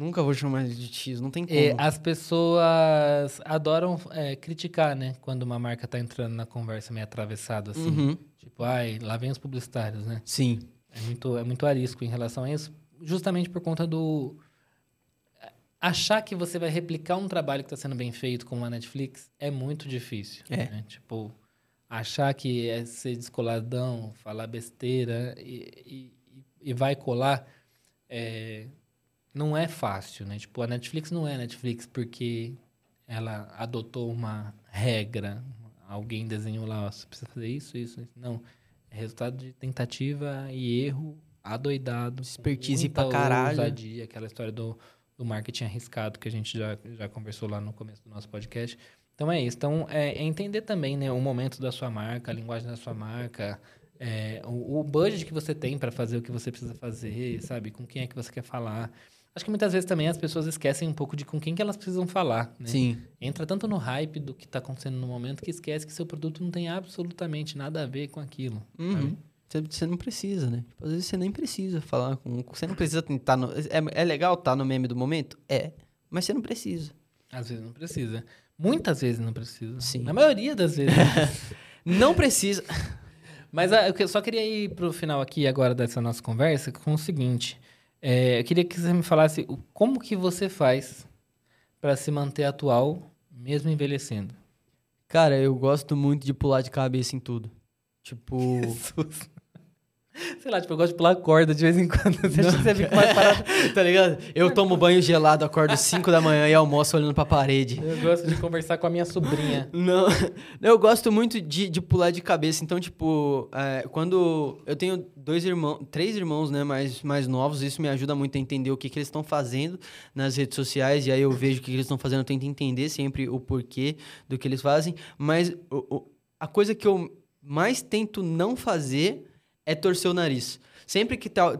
Nunca vou chamar de X, não tem como. É, as pessoas adoram é, criticar, né? Quando uma marca tá entrando na conversa meio atravessado, assim. Uhum. Tipo, ai, lá vem os publicitários, né? Sim. É muito, é muito arisco em relação a isso, justamente por conta do. Achar que você vai replicar um trabalho que está sendo bem feito como a Netflix é muito difícil. É. né? Tipo, achar que é ser descoladão, falar besteira e, e, e vai colar é, não é fácil, né? Tipo, a Netflix não é Netflix porque ela adotou uma regra. Alguém desenhou lá, ó, você precisa fazer isso, isso, isso. Não. É resultado de tentativa e erro adoidado. Expertise pra caralho. ousadia, aquela história do, do marketing arriscado que a gente já, já conversou lá no começo do nosso podcast. Então é isso. Então é, é entender também né, o momento da sua marca, a linguagem da sua marca, é, o, o budget que você tem para fazer o que você precisa fazer, sabe? Com quem é que você quer falar. Acho que muitas vezes também as pessoas esquecem um pouco de com quem que elas precisam falar, né? Sim. Entra tanto no hype do que está acontecendo no momento que esquece que seu produto não tem absolutamente nada a ver com aquilo. Uhum. Você, você não precisa, né? Tipo, às vezes você nem precisa falar com. Você não precisa tentar. No, é, é legal estar no meme do momento? É. Mas você não precisa. Às vezes não precisa. Muitas vezes não precisa. Sim. Na maioria das vezes. Não precisa. Mas ah, eu só queria ir pro final aqui agora dessa nossa conversa com o seguinte. É, eu queria que você me falasse como que você faz para se manter atual, mesmo envelhecendo. Cara, eu gosto muito de pular de cabeça em tudo. Tipo. Sei lá, tipo, eu gosto de pular corda de vez em quando. Você acha que você fica mais parado? tá ligado? Eu tomo banho gelado, acordo 5 da manhã e almoço olhando pra parede. Eu gosto de conversar com a minha sobrinha. Não, eu gosto muito de, de pular de cabeça. Então, tipo, é, quando eu tenho dois irmãos, três irmãos, né, mais, mais novos, isso me ajuda muito a entender o que, que eles estão fazendo nas redes sociais. E aí eu vejo o que, que eles estão fazendo, eu tento entender sempre o porquê do que eles fazem. Mas o- o- a coisa que eu mais tento não fazer é torcer o nariz. Sempre que tá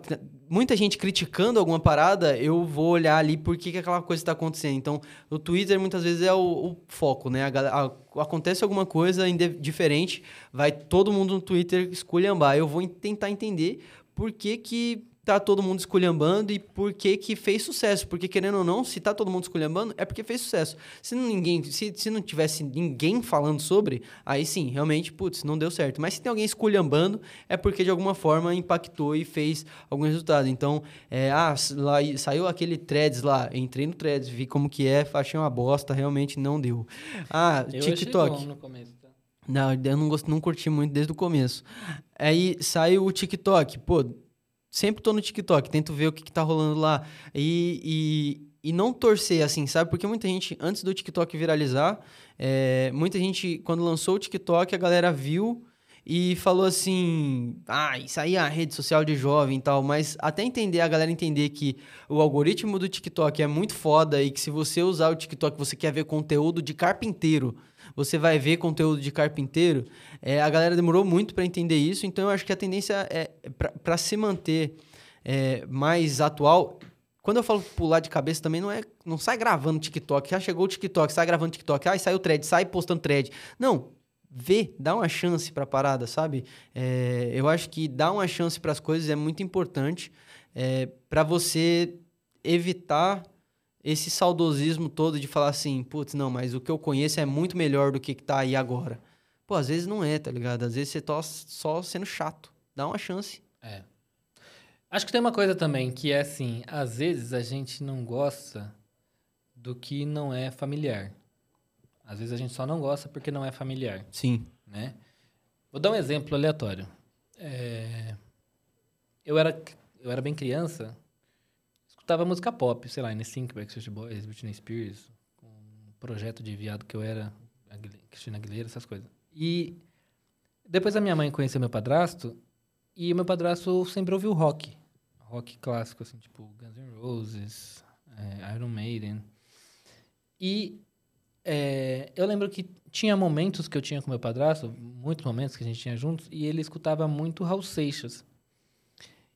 muita gente criticando alguma parada, eu vou olhar ali por que, que aquela coisa está acontecendo. Então, o Twitter muitas vezes é o, o foco, né? A a- acontece alguma coisa diferente, vai todo mundo no Twitter esculhambar. Eu vou en- tentar entender por que, que tá todo mundo esculhambando e por que que fez sucesso. Porque, querendo ou não, se tá todo mundo esculhambando, é porque fez sucesso. Se não, ninguém, se, se não tivesse ninguém falando sobre, aí sim, realmente, putz, não deu certo. Mas se tem alguém esculhambando, é porque de alguma forma impactou e fez algum resultado. Então, é, ah, lá, saiu aquele threads lá, entrei no threads, vi como que é, achei uma bosta, realmente não deu. Ah, Eu TikTok. tá? Não, eu não, gosto, não curti muito desde o começo. Aí saiu o TikTok. Pô, sempre tô no TikTok, tento ver o que, que tá rolando lá. E, e, e não torcer, assim, sabe? Porque muita gente, antes do TikTok viralizar, é, muita gente, quando lançou o TikTok, a galera viu e falou assim: ah, isso aí é a rede social de jovem e tal. Mas até entender, a galera entender que o algoritmo do TikTok é muito foda e que se você usar o TikTok, você quer ver conteúdo de carpinteiro, você vai ver conteúdo de carpinteiro. É, a galera demorou muito para entender isso, então eu acho que a tendência é para se manter é, mais atual. Quando eu falo pular de cabeça também não é, não sai gravando TikTok. Já chegou o TikTok, sai gravando TikTok, ai saiu thread, sai postando thread. Não, vê, dá uma chance pra parada, sabe? É, eu acho que dar uma chance para as coisas é muito importante é, para você evitar esse saudosismo todo de falar assim, putz, não, mas o que eu conheço é muito melhor do que que tá aí agora. Pô, às vezes não é, tá ligado? Às vezes você tá só sendo chato. Dá uma chance. É. Acho que tem uma coisa também que é assim, às vezes a gente não gosta do que não é familiar. Às vezes a gente só não gosta porque não é familiar, Sim. né? Vou dar um exemplo aleatório. É, Eu, era, eu era bem criança, escutava música pop, sei lá, NSYNC, Backstreet Boys, Britney Spears, com um projeto de viado que eu era, Cristina Aguilera, essas coisas. E depois a minha mãe conheceu meu padrasto, e o meu padrasto sempre ouviu rock. Rock clássico, assim, tipo Guns N' Roses, é, Iron Maiden. E é, eu lembro que tinha momentos que eu tinha com meu padrasto, muitos momentos que a gente tinha juntos, e ele escutava muito Raul Seixas.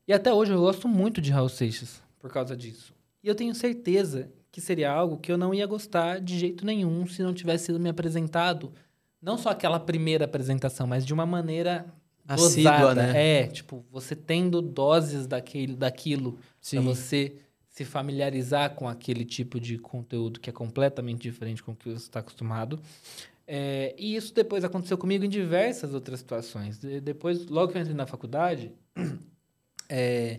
E até hoje eu gosto muito de Raul Seixas por causa disso. E eu tenho certeza que seria algo que eu não ia gostar de jeito nenhum se não tivesse sido me apresentado. Não só aquela primeira apresentação, mas de uma maneira Assídua, dosada. né? É, tipo, você tendo doses daquele, daquilo para você se familiarizar com aquele tipo de conteúdo que é completamente diferente com o que você está acostumado. É, e isso depois aconteceu comigo em diversas outras situações. De- depois, logo que eu entrei na faculdade, é,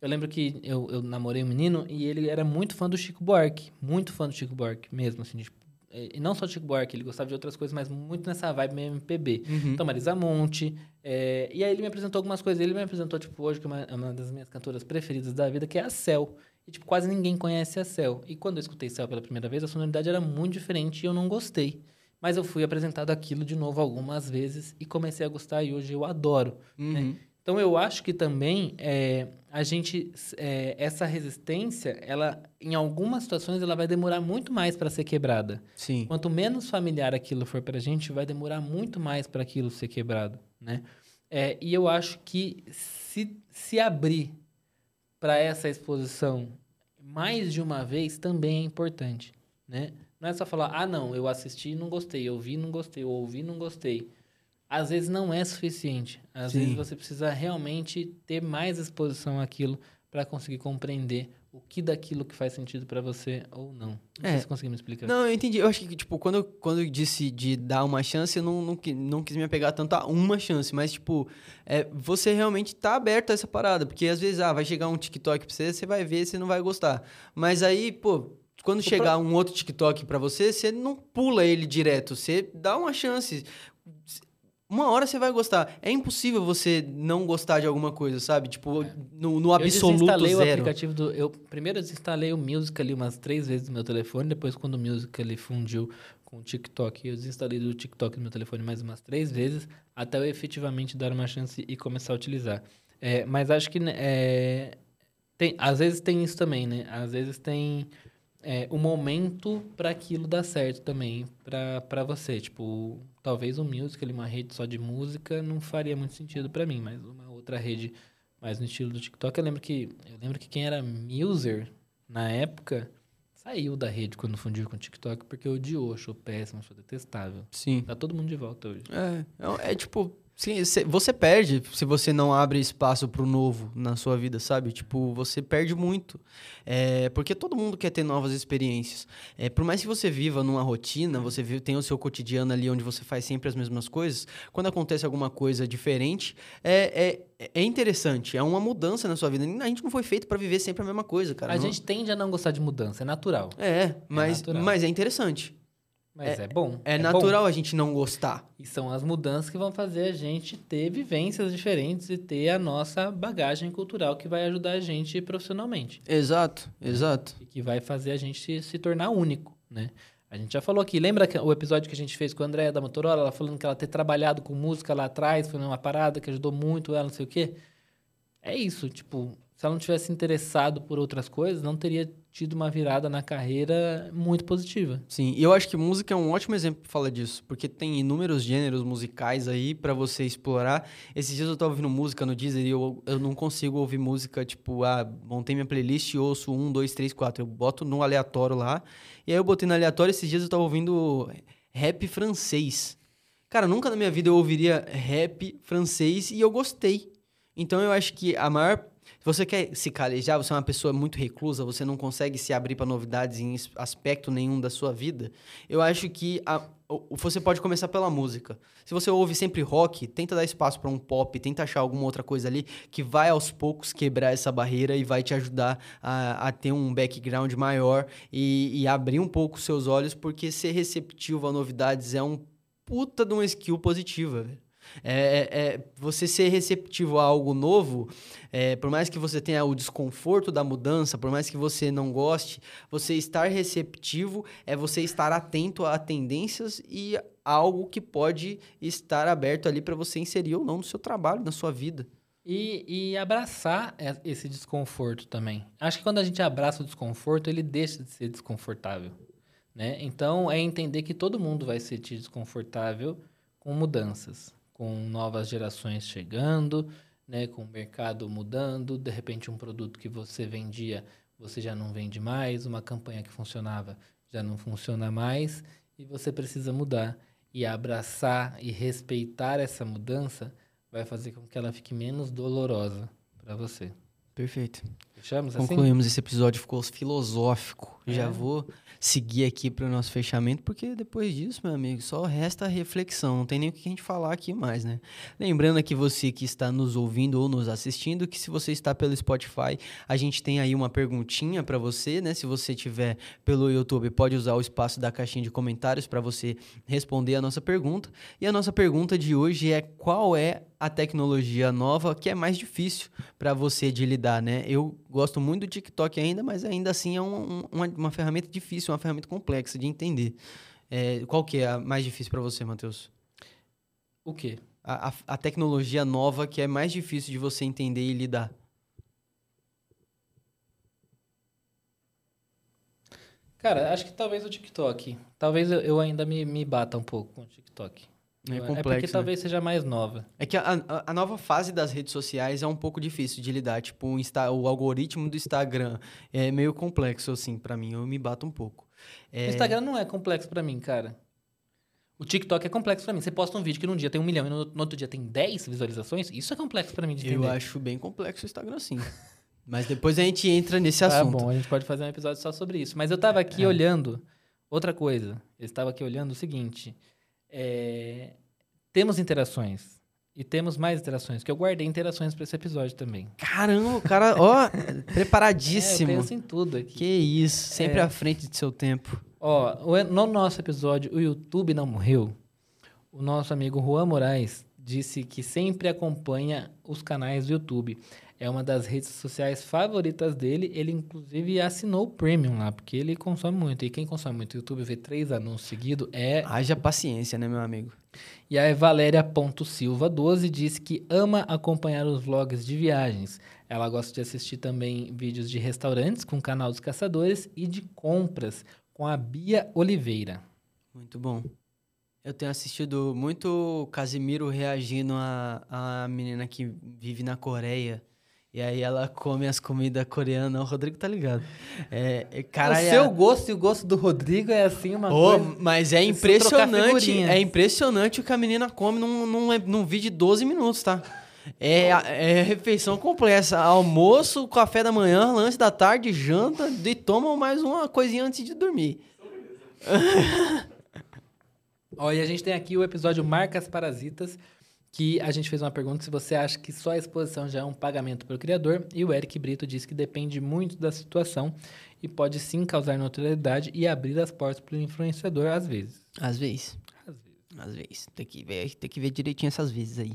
eu lembro que eu, eu namorei um menino e ele era muito fã do Chico Buarque. Muito fã do Chico Buarque mesmo, assim. tipo, e não só do Chico Buarque, ele gostava de outras coisas, mas muito nessa vibe MPB. Uhum. Então, Marisa Monte. é, e aí ele me apresentou algumas coisas. Ele me apresentou, tipo, hoje, que é uma, uma das minhas cantoras preferidas da vida, que é a Cell. E, tipo, quase ninguém conhece a Cell. E quando eu escutei Cell pela primeira vez, a sonoridade era muito diferente e eu não gostei. Mas eu fui apresentado aquilo de novo algumas vezes e comecei a gostar e hoje eu adoro. Uhum. Então eu acho que também é, a gente é, essa resistência, ela em algumas situações ela vai demorar muito mais para ser quebrada. Sim. Quanto menos familiar aquilo for para a gente, vai demorar muito mais para aquilo ser quebrado, né? É, e eu acho que se, se abrir para essa exposição mais de uma vez também é importante, né? Não é só falar, ah, não, eu assisti e não gostei, eu vi e não gostei, eu ouvi e não gostei. Às vezes não é suficiente. Às Sim. vezes você precisa realmente ter mais exposição àquilo para conseguir compreender o que daquilo que faz sentido para você ou não. Não É. sei se me explicar. Não, eu entendi. Eu acho que, tipo, quando eu, quando eu disse de dar uma chance, eu não, não, não quis me apegar tanto a uma chance, mas, tipo, é, você realmente tá aberto a essa parada. Porque às vezes, ah, vai chegar um TikTok pra você, você vai ver, você não vai gostar. Mas aí, pô, quando chegar um outro TikTok pra você, você não pula ele direto, você dá uma chance. Uma hora você vai gostar. É impossível você não gostar de alguma coisa, sabe? Tipo, no, no eu absoluto desinstalei o zero. aplicativo do. Eu primeiro eu desinstalei o Musical.ly umas três vezes no meu telefone, depois quando o Musical.ly fundiu com o TikTok, eu desinstalei do TikTok no meu telefone mais umas três vezes, até eu efetivamente dar uma chance e começar a utilizar. É, mas acho que né, é, tem, às vezes tem isso também, né? Às vezes tem é, o momento para aquilo dar certo também para você. Tipo, talvez o Musical.ly, uma rede só de música, não faria muito sentido para mim, mas uma outra rede mais no estilo do TikTok. Eu lembro que eu lembro que quem era Muser na época saiu da rede quando fundiu com o TikTok porque odiou, achou péssimo, achou detestável. Sim. Tá todo mundo de volta hoje. É, é, é tipo, sim, cê- você perde se você não abre espaço pro novo na sua vida, sabe? Tipo, você perde muito. É, porque todo mundo quer ter novas experiências. É, por mais que você viva numa rotina, você vive, tem o seu cotidiano ali onde você faz sempre as mesmas coisas, quando acontece alguma coisa diferente, é, é, é interessante, é uma mudança na sua vida. A gente não foi feito pra viver sempre a mesma coisa, cara. a Não- gente tende a não gostar de mudança, é natural. É, mas, natural. mas é interessante. Mas é, bom. É, bom. natural a gente não gostar. E são as mudanças que vão fazer a gente ter vivências diferentes e ter a nossa bagagem cultural que vai ajudar a gente profissionalmente. Exato, exato. E que vai fazer a gente se, se tornar único, né? A gente já falou aqui, lembra o episódio que a gente fez com a Andréia da Motorola, ela falando que ela ter trabalhado com música lá atrás, foi uma parada que ajudou muito ela, não sei o quê? É isso, tipo, se ela não tivesse interessado por outras coisas, não teria tido uma virada na carreira muito positiva. Sim, e eu acho que música é um ótimo exemplo pra falar disso, porque tem inúmeros gêneros musicais aí pra você explorar. Esses dias eu tava ouvindo música no Deezer e eu, eu não consigo ouvir música, tipo, ah, montei minha playlist e ouço um, dois, três, quatro. Eu boto no aleatório lá. E aí eu botei no aleatório, esses dias eu tava ouvindo rap francês. Cara, nunca na minha vida eu ouviria rap francês e eu gostei. Então eu acho que a maior. Se você quer se calejar, você é uma pessoa muito reclusa, você não consegue se abrir para novidades em aspecto nenhum da sua vida. Eu acho que a- você pode começar pela música. Se você ouve sempre rock, tenta dar espaço para um pop, tenta achar alguma outra coisa ali que vai aos poucos quebrar essa barreira e vai te ajudar a, a ter um background maior e, e abrir um pouco os seus olhos, porque ser receptivo a novidades é um puta de uma skill positiva, velho. É, é- é você ser receptivo a algo novo, é, por mais que você tenha o desconforto da mudança, por mais que você não goste, você estar receptivo é você estar atento a tendências e algo que pode estar aberto ali para você inserir ou não no seu trabalho, na sua vida. E, e abraçar e- esse desconforto também. Acho que quando a gente abraça o desconforto, ele deixa de ser desconfortável. Né? Então, é entender que todo mundo vai se sentir desconfortável com mudanças, com novas gerações chegando, né? com o mercado mudando, de repente um produto que você vendia, você já não vende mais, uma campanha que funcionava já não funciona mais, e você precisa mudar. E abraçar e respeitar essa mudança vai fazer com que ela fique menos dolorosa para você. Perfeito. Fechamos assim? Concluímos esse episódio, ficou filosófico. É. Já vou seguir aqui para o nosso fechamento, porque depois disso, meu amigo, só resta a reflexão. Não tem nem o que a gente falar aqui mais, né? Lembrando aqui você que está nos ouvindo ou nos assistindo, que se você está pelo Spotify, a gente tem aí uma perguntinha para você, né? Se você tiver pelo YouTube, pode usar o espaço da caixinha de comentários para você responder a nossa pergunta. E a nossa pergunta de hoje é qual é a tecnologia nova que é mais difícil para você de lidar, né? Eu gosto muito do TikTok ainda, mas ainda assim é um, um, uma, uma ferramenta difícil, uma ferramenta complexa de entender. É, qual que é a mais difícil para você, Matheus? O quê? A, a, a tecnologia nova que é mais difícil de você entender e lidar. Cara, acho que talvez o TikTok. Talvez eu, eu ainda me, me bata um pouco com o TikTok. É complexo. porque né? talvez seja mais nova. É que a, a- a nova fase das redes sociais é um pouco difícil de lidar. Tipo, o, Insta- o algoritmo do Instagram é meio complexo, assim, para mim. Eu me bato um pouco. É, O Instagram não é complexo pra mim, cara. O TikTok é complexo pra mim. Você posta um vídeo que num dia tem um milhão e no, no outro dia tem 10 visualizações, isso é complexo pra mim de entender. Eu acho bem complexo o Instagram, sim. Mas depois a gente entra nesse Tá assunto. bom, a gente pode fazer um episódio só sobre isso. Mas eu tava aqui olhando outra coisa. Eu estava aqui olhando o seguinte. É, Temos interações. E temos mais interações, que eu guardei interações pra esse episódio também. Caramba, o cara, ó, É, preparadíssimo. eu penso em tudo aqui. que isso, sempre É. à frente de seu tempo. Ó, no nosso episódio O YouTube Não Morreu, o nosso amigo Juan Moraes disse que sempre acompanha os canais do YouTube. É uma das redes sociais favoritas dele. Ele, inclusive, assinou o Premium lá, porque ele consome muito. E quem consome muito YouTube vê três anúncios seguidos é. Haja paciência, né, meu amigo? E a Valéria.silva12 disse que ama acompanhar os vlogs de viagens. Ela gosta de assistir também vídeos de restaurantes com o canal dos caçadores e de compras com a Bia Oliveira. Muito bom. Eu tenho assistido muito Casimiro reagindo a, a menina que vive na Coreia. E aí ela come as comidas coreanas. O Rodrigo tá ligado. É, é, cara, o é- seu gosto e o gosto do Rodrigo é assim uma Ô, coisa. mas é impressionante. É impressionante o que a menina come num, num, num vídeo de 12 minutos, tá? É, é refeição complexa. Almoço, café da manhã, lanche da tarde, janta e toma mais uma coisinha antes de dormir. Ó, e a gente tem aqui o episódio Marcas Parasitas, que a gente fez uma pergunta se você acha que só a exposição já é um pagamento pelo criador, e o Eric Brito disse que depende muito da situação e pode sim causar notoriedade e abrir as portas para o influenciador às vezes. Às vezes. Às vezes. Às vezes. Tem que ver, tem que ver direitinho essas vezes aí.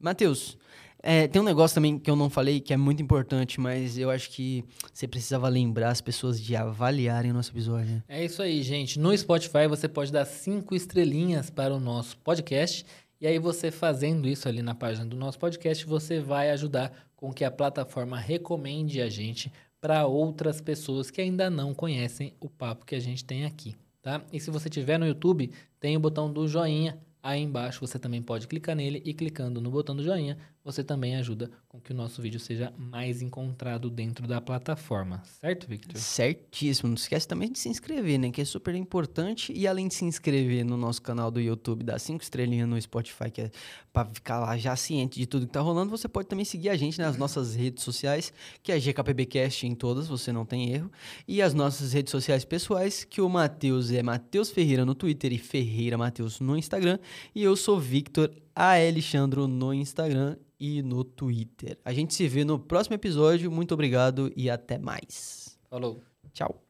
Matheus, é, tem um negócio também que eu não falei que é muito importante, mas eu acho que você precisava lembrar as pessoas de avaliarem o nosso episódio. né? É isso aí, gente. No Spotify você pode dar cinco estrelinhas para o nosso podcast. E aí, você fazendo isso ali na página do nosso podcast, você vai ajudar com que a plataforma recomende a gente para outras pessoas que ainda não conhecem o papo que a gente tem aqui, tá? E se você tiver no YouTube, tem o botão do joinha aí embaixo. Você também pode clicar nele e clicando no botão do joinha, você também ajuda com que o nosso vídeo seja mais encontrado dentro da plataforma, certo, Victor? Certíssimo. Não esquece também de se inscrever, né? Que é super importante. E além de se inscrever no nosso canal do YouTube, dar cinco estrelinhas no Spotify, que é pra ficar lá já ciente de tudo que tá rolando, você pode também seguir a gente nas nossas redes sociais, que é GKPBcast em todas, você não tem erro. E as nossas redes sociais pessoais, que o Matheus é Matheus Ferreira no Twitter e Ferreira Matheus no Instagram. E eu sou Victor. Alexandro no Instagram e no Twitter. A gente se vê no próximo episódio. Muito obrigado e até mais. Falou! Tchau.